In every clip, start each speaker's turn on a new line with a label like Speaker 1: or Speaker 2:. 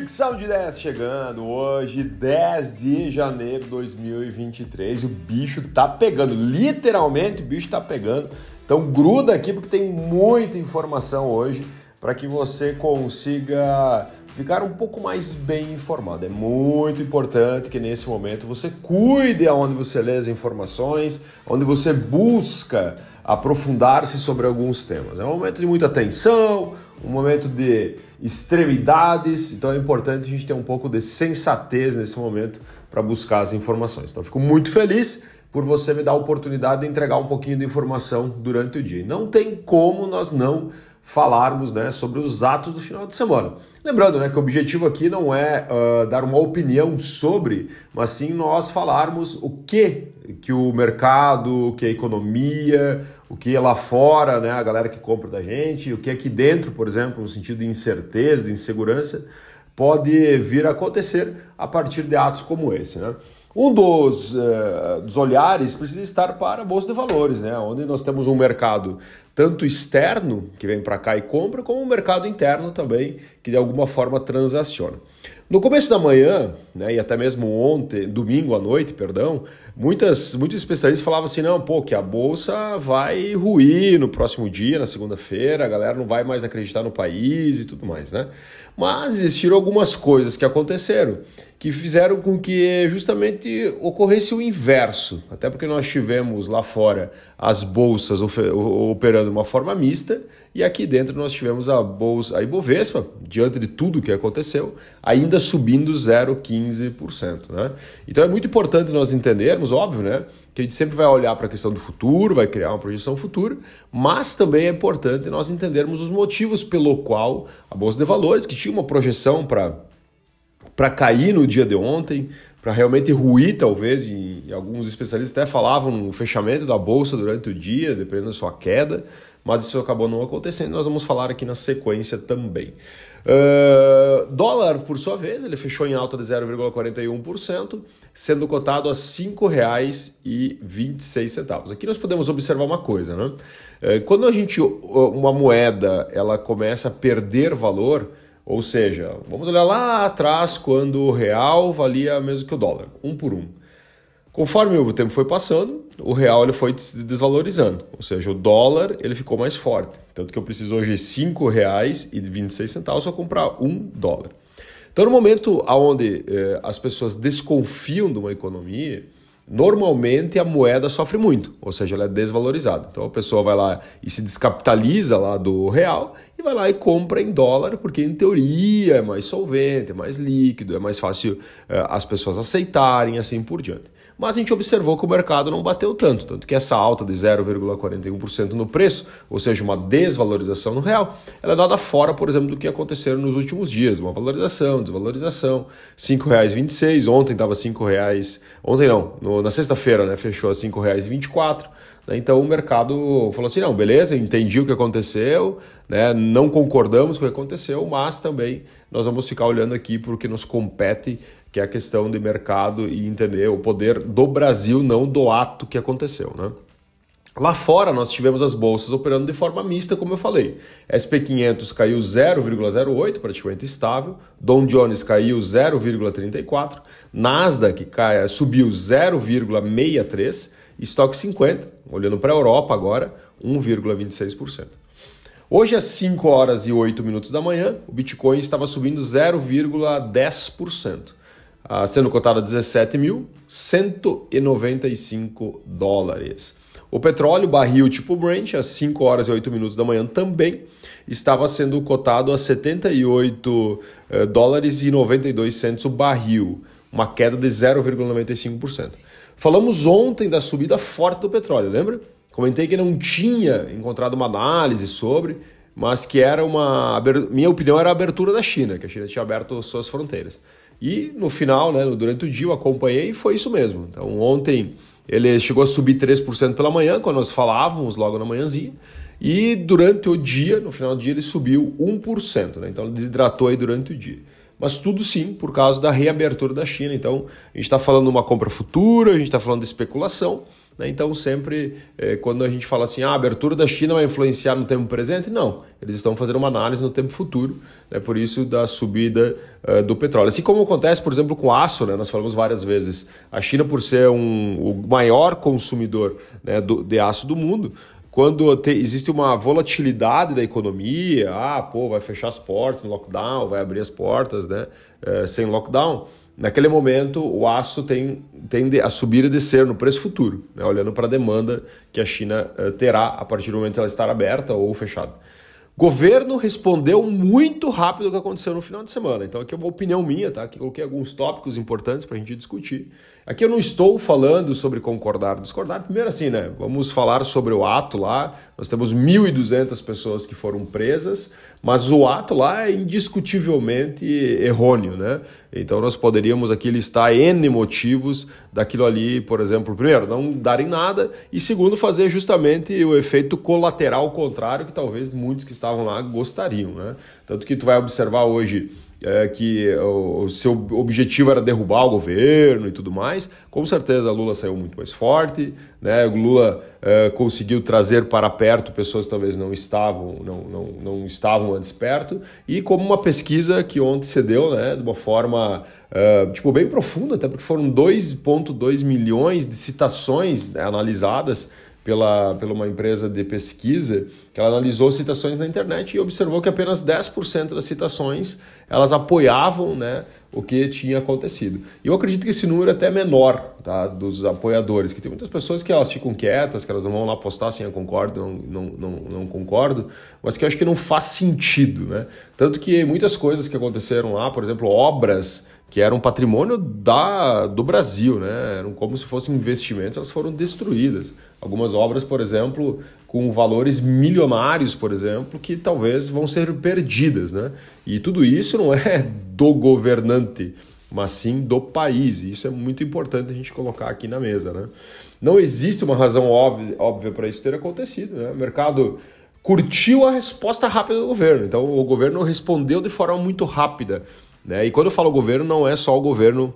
Speaker 1: Fricção de 10 chegando hoje, 10 de janeiro de 2023. O bicho tá pegando, literalmente o bicho tá pegando. Então gruda aqui porque tem muita informação hoje para que você consiga ficar um pouco mais bem informado. É muito importante que nesse momento você cuide aonde você lê as informações, onde você busca aprofundar-se sobre alguns temas. É um momento de muita tensão, um momento de extremidades, então é importante a gente ter um pouco de sensatez nesse momento para buscar as informações. Então, fico muito feliz por você me dar a oportunidade de entregar um pouquinho de informação durante o dia. não tem como nós não falarmos né, sobre os atos do final de semana. Lembrando né, que o objetivo aqui não é uh, dar uma opinião sobre, mas sim nós falarmos o que que o mercado, que a economia, o que lá fora, né, a galera que compra da gente, o que aqui dentro, por exemplo, no sentido de incerteza, de insegurança, pode vir a acontecer a partir de atos como esse. Né? Um dos, uh, dos olhares precisa estar para a Bolsa de Valores, né? onde nós temos um mercado tanto externo, que vem para cá e compra, como um mercado interno também, que de alguma forma transaciona. No começo da manhã, né, e até mesmo ontem, domingo à noite, perdão, muitas, muitos especialistas falavam assim, não, pô, que a bolsa vai ruir no próximo dia, na segunda-feira, a galera não vai mais acreditar no país e tudo mais, né? Mas existiram algumas coisas que aconteceram que fizeram com que justamente ocorresse o inverso, até porque nós tivemos lá fora as bolsas operando de uma forma mista e aqui dentro nós tivemos a bolsa, a Ibovespa, diante de tudo que aconteceu, ainda subindo 0,15%. Né? Então é muito importante nós entendermos, óbvio, né, que a gente sempre vai olhar para a questão do futuro, vai criar uma projeção futura, mas também é importante nós entendermos os motivos pelo qual a Bolsa de Valores, que tinha uma projeção para para cair no dia de ontem, para realmente ruir, talvez, e, alguns especialistas até falavam no fechamento da bolsa durante o dia, dependendo da sua queda, mas isso acabou não acontecendo. Nós vamos falar aqui na sequência também. Uh, dólar, por sua vez, ele fechou em alta de 0,41%, sendo cotado a R$ 5,26. Aqui nós podemos observar uma coisa, né? Uh, quando a gente uma moeda ela começa a perder valor, ou seja, vamos olhar lá atrás quando o real valia mesmo que o dólar, um por um. Conforme o tempo foi passando, o real ele foi desvalorizando, ou seja, o dólar ele ficou mais forte. Tanto que eu preciso hoje R$ 5,26 para comprar um dólar. Então, no momento onde eh, as pessoas desconfiam de uma economia, normalmente a moeda sofre muito, ou seja, ela é desvalorizada. Então a pessoa vai lá e se descapitaliza lá do real e vai lá e compra em dólar, porque em teoria é mais solvente, é mais líquido, é mais fácil uh, as pessoas aceitarem assim por diante. Mas a gente observou que o mercado não bateu tanto, tanto que essa alta de 0,41% no preço, ou seja, uma desvalorização no real, ela é dada fora, por exemplo, do que aconteceu nos últimos dias, uma valorização, desvalorização, R$ 5,26, ontem estava R$ 5,00, ontem não, no na sexta-feira, né, fechou a R$ 5,24. Né, então o mercado falou assim: não, beleza, entendi o que aconteceu, né, não concordamos com o que aconteceu, mas também nós vamos ficar olhando aqui para o que nos compete, que é a questão de mercado e entender o poder do Brasil, não do ato que aconteceu. Né? Lá fora nós tivemos as bolsas operando de forma mista, como eu falei. SP500 caiu 0,08, praticamente estável. Dow Jones caiu 0,34. Nasdaq cai, subiu 0,63. Estoque 50, olhando para a Europa agora, 1,26%. Hoje às 5 horas e 8 minutos da manhã, o Bitcoin estava subindo 0,10%, ah, sendo cotado a 17.195 dólares. O petróleo, barril tipo Brent, às 5 horas e 8 minutos da manhã também estava sendo cotado a 78 eh, dólares e 92 centos o barril, uma queda de 0,95%. Falamos ontem da subida forte do petróleo, lembra? Comentei que não tinha encontrado uma análise sobre, mas que era uma. Minha opinião era a abertura da China, que a China tinha aberto suas fronteiras. E no final, né, durante o dia, eu acompanhei e foi isso mesmo. Então, ontem ele chegou a subir 3% pela manhã, quando nós falávamos logo na manhãzinha. E durante o dia, no final do dia, ele subiu 1%. Né? Então ele desidratou aí durante o dia. Mas tudo sim por causa da reabertura da China. Então a gente está falando de uma compra futura, a gente está falando de especulação. Né? Então, sempre é, quando a gente fala assim, ah, a abertura da China vai influenciar no tempo presente, não. Eles estão fazendo uma análise no tempo futuro, né? por isso da subida uh, do petróleo. Assim como acontece, por exemplo, com o aço, né? nós falamos várias vezes, a China, por ser um, o maior consumidor né, do, de aço do mundo, quando te, existe uma volatilidade da economia, ah, pô, vai fechar as portas no lockdown, vai abrir as portas, né, é, sem lockdown, naquele momento o aço tem, tende a subir e descer no preço futuro, né, olhando para a demanda que a China uh, terá a partir do momento que ela estar aberta ou fechada. Governo respondeu muito rápido o que aconteceu no final de semana. Então, aqui é uma opinião minha, tá? Aqui coloquei alguns tópicos importantes para a gente discutir. Aqui eu não estou falando sobre concordar ou discordar. Primeiro, assim, né? Vamos falar sobre o ato lá. Nós temos 1.200 pessoas que foram presas, mas o ato lá é indiscutivelmente errôneo, né? Então, nós poderíamos aqui listar N motivos daquilo ali, por exemplo, primeiro, não darem nada, e segundo, fazer justamente o efeito colateral contrário que talvez muitos que estavam lá gostariam, né? Tanto que tu vai observar hoje é, que o, o, seu objetivo era derrubar o governo e tudo mais. Com certeza Lula saiu muito mais forte, né? O Lula é, conseguiu trazer para perto pessoas que talvez não estavam, não, não, não estavam antes perto. E como uma pesquisa que ontem se deu, né, de uma forma é, tipo, bem profunda, até porque foram 2,2 milhões de citações né, analisadas pela, pela uma empresa de pesquisa que ela analisou citações na internet e observou que apenas 10% das citações elas apoiavam né, o que tinha acontecido. E eu acredito que esse número é até menor tá, dos apoiadores, que tem muitas pessoas que elas ficam quietas, que elas não vão lá postar assim, eu concordo, não, não, não, não concordo, mas que eu acho que não faz sentido. Né? Tanto que muitas coisas que aconteceram lá, por exemplo, obras que eram patrimônio da, do Brasil, né? eram como se fossem investimentos, elas foram destruídas. Algumas obras, por exemplo, com valores milionários, por exemplo, que talvez vão ser perdidas. Né? E tudo isso não é do governante, mas sim do país. E isso é muito importante a gente colocar aqui na mesa. Né? Não existe uma razão óbvia, óbvia para isso ter acontecido. Né? O mercado curtiu a resposta rápida do governo. Então, o governo respondeu de forma muito rápida né? E quando eu falo governo, não é só o governo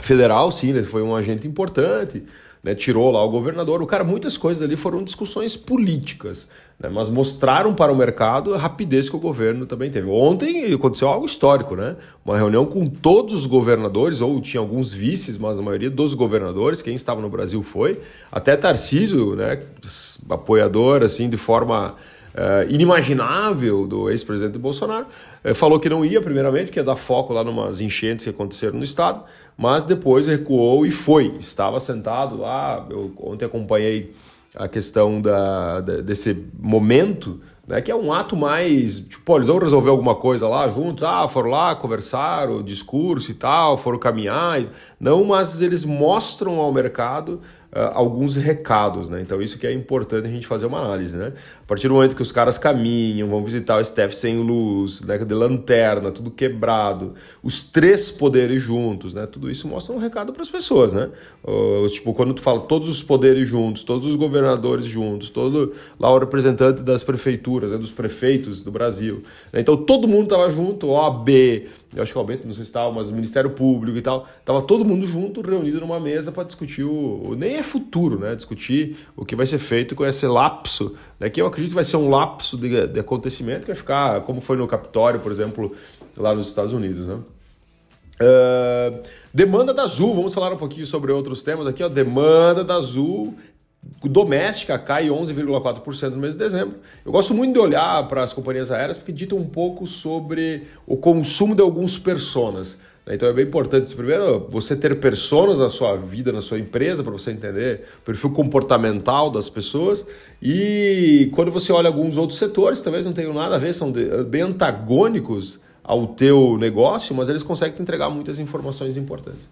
Speaker 1: federal, sim, ele foi um agente importante, né? tirou lá o governador. O cara, muitas coisas ali foram discussões políticas, né? mas mostraram para o mercado a rapidez que o governo também teve. Ontem aconteceu algo histórico, né? Uma reunião com todos os governadores, ou tinha alguns vices, mas a maioria dos governadores, quem estava no Brasil foi, até Tarcísio, né? apoiador, assim, de forma uh, inimaginável do ex-presidente Bolsonaro. Uh, falou que não ia, primeiramente, que ia dar foco lá numas enchentes que aconteceram no estado, mas depois recuou e foi. Estava sentado lá, eu ontem acompanhei a questão da, da desse momento né, que é um ato mais, tipo, eles vão resolver alguma coisa lá juntos, ah, foram lá, conversaram, discurso e tal, foram caminhar, não, mas eles mostram ao mercado alguns recados, né? Então isso que é importante a gente fazer uma análise, né? A partir do momento que os caras caminham, vão visitar o STF sem luz, né, de lanterna, tudo quebrado, os três poderes juntos, né? Tudo isso mostra um recado para as pessoas, né? Uh, tipo, quando tu fala todos os poderes juntos, todos os governadores juntos, todo lá o representante das prefeituras, né, dos prefeitos do Brasil. Né? Então todo mundo estava junto, OAB, eu acho que o Alberto, não sei se estava, mas o Ministério Público e tal, tava todo mundo junto, reunido numa mesa para discutir o, nem é futuro, né? Discutir o que vai ser feito com esse lapso, né? que eu acredito vai ser um lapso de, de acontecimento que vai ficar, como foi no Capitólio, por exemplo, lá nos Estados Unidos, né? Uh, demanda da Azul, vamos falar um pouquinho sobre outros temas aqui, ó. Demanda da Azul doméstica cai 11,4% no mês de dezembro. Eu gosto muito de olhar para as companhias aéreas porque ditam um pouco sobre o consumo de alguns personas. Né? Então é bem importante, primeiro, você ter personas na sua vida, na sua empresa, para você entender o perfil comportamental das pessoas. E quando você olha alguns outros setores, talvez não tenham nada a ver, são bem antagônicos ao teu negócio, mas eles conseguem te entregar muitas informações importantes.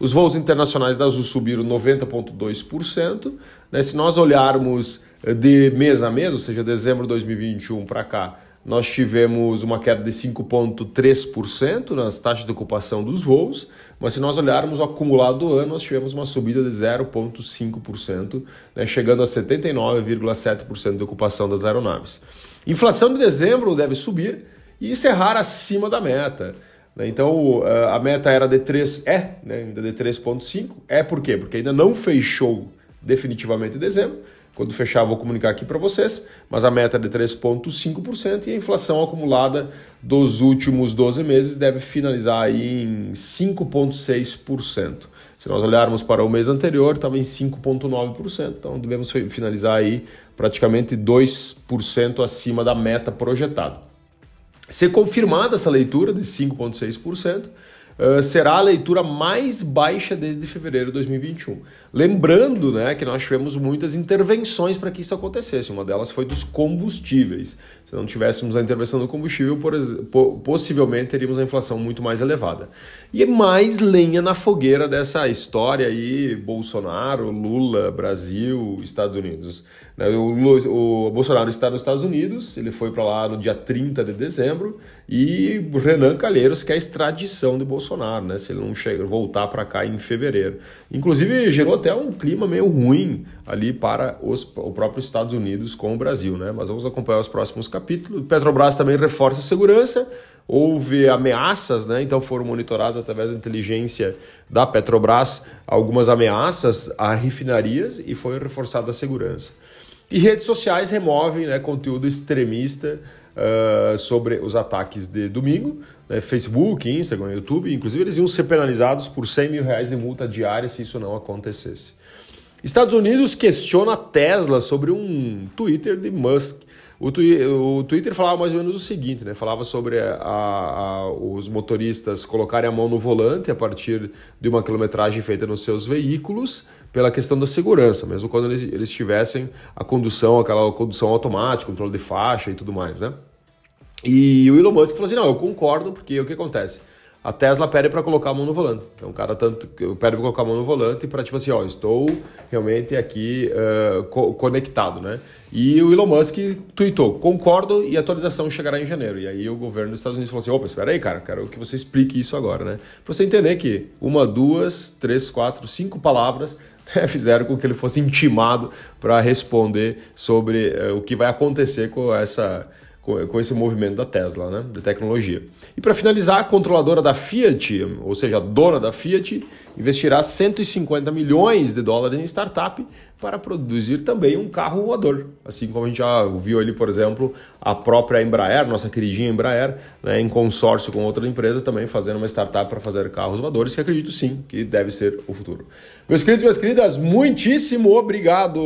Speaker 1: Os voos internacionais da Azul subiram 90,2%. Né? Se nós olharmos eh, de mês a mês, ou seja, dezembro de 2021 para cá, nós tivemos uma queda de 5,3% nas taxas de ocupação dos voos, mas se nós olharmos o acumulado do ano, nós tivemos uma subida de 0,5%, né, chegando a 79,7% de ocupação das aeronaves. Inflação de dezembro deve subir e encerrar acima da meta. Né? Então a meta era de 3, é né, ainda de 3,5. É por quê? Porque ainda não fechou definitivamente em dezembro. Quando fechar, vou comunicar aqui para vocês, mas a meta é de 3,5% e a inflação acumulada dos últimos 12 meses deve finalizar aí em 5,6%. Se nós olharmos para o mês anterior, estava em 5,9%, então devemos finalizar aí praticamente 2% acima da meta projetada. Se confirmada essa leitura de 5,6%, uh, será a leitura mais baixa desde fevereiro de 2021. Lembrando né, que nós tivemos muitas intervenções para que isso acontecesse. Uma delas foi dos combustíveis. Se não tivéssemos a intervenção do combustível, por, possivelmente teríamos a inflação muito mais elevada. E é mais lenha na fogueira dessa história aí, Bolsonaro, Lula, Brasil, Estados Unidos. Né, o, Bolsonaro está nos Estados Unidos, ele foi para lá no dia 30 de dezembro, e Renan Calheiros quer a extradição de Bolsonaro, né, se ele não chegar, voltar para cá em fevereiro. Inclusive, gerou até um clima meio ruim ali para os, o próprio Estados Unidos com o Brasil, né? mas vamos acompanhar os próximos capítulos. Petrobras também reforça a segurança, houve ameaças, né? então foram monitoradas através da inteligência da Petrobras algumas ameaças a refinarias e foi reforçada a segurança. E redes sociais removem né, conteúdo extremista uh, sobre os ataques de domingo. Né, Facebook, Instagram, YouTube, inclusive eles iam ser penalizados por 100 mil reais de multa diária se isso não acontecesse. Estados Unidos questiona a Tesla sobre um Twitter de Musk. O, twi o, Twitter falava mais ou menos o seguinte, né? Falava sobre a, a, os motoristas colocarem a mão no volante a partir de uma quilometragem feita nos seus veículos pela questão da segurança, mesmo quando eles, eles tivessem a condução, aquela condução automática, controle de faixa e tudo mais, né? E o Elon Musk falou assim, não, eu concordo, porque o que acontece? A Tesla pede para colocar a mão no volante. Então o cara tanto pede para colocar a mão no volante para tipo assim, ó, estou realmente aqui uh, co conectado, né? E o Elon Musk tweetou, concordo e a atualização chegará em janeiro. E aí o governo dos Estados Unidos falou assim, opa, espera aí, cara, quero que você explique isso agora, né? Para você entender que uma, duas, três, quatro, cinco palavras né, fizeram com que ele fosse intimado para responder sobre uh, o que vai acontecer com essa com esse movimento da Tesla, né, de tecnologia. E para finalizar, a controladora da Fiat, ou seja, a dona da Fiat, investirá 150 milhões de dólares em startup para produzir também um carro voador. Assim como a gente já viu ali, por exemplo, a própria Embraer, nossa queridinha Embraer, né, em consórcio com outras empresas, também fazendo uma startup para fazer carros voadores, que acredito sim que deve ser o futuro. Meus queridos e minhas queridas, muitíssimo obrigado.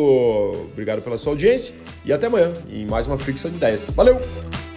Speaker 1: Obrigado pela sua audiência e até amanhã em mais uma Fricção de Ideias. Valeu!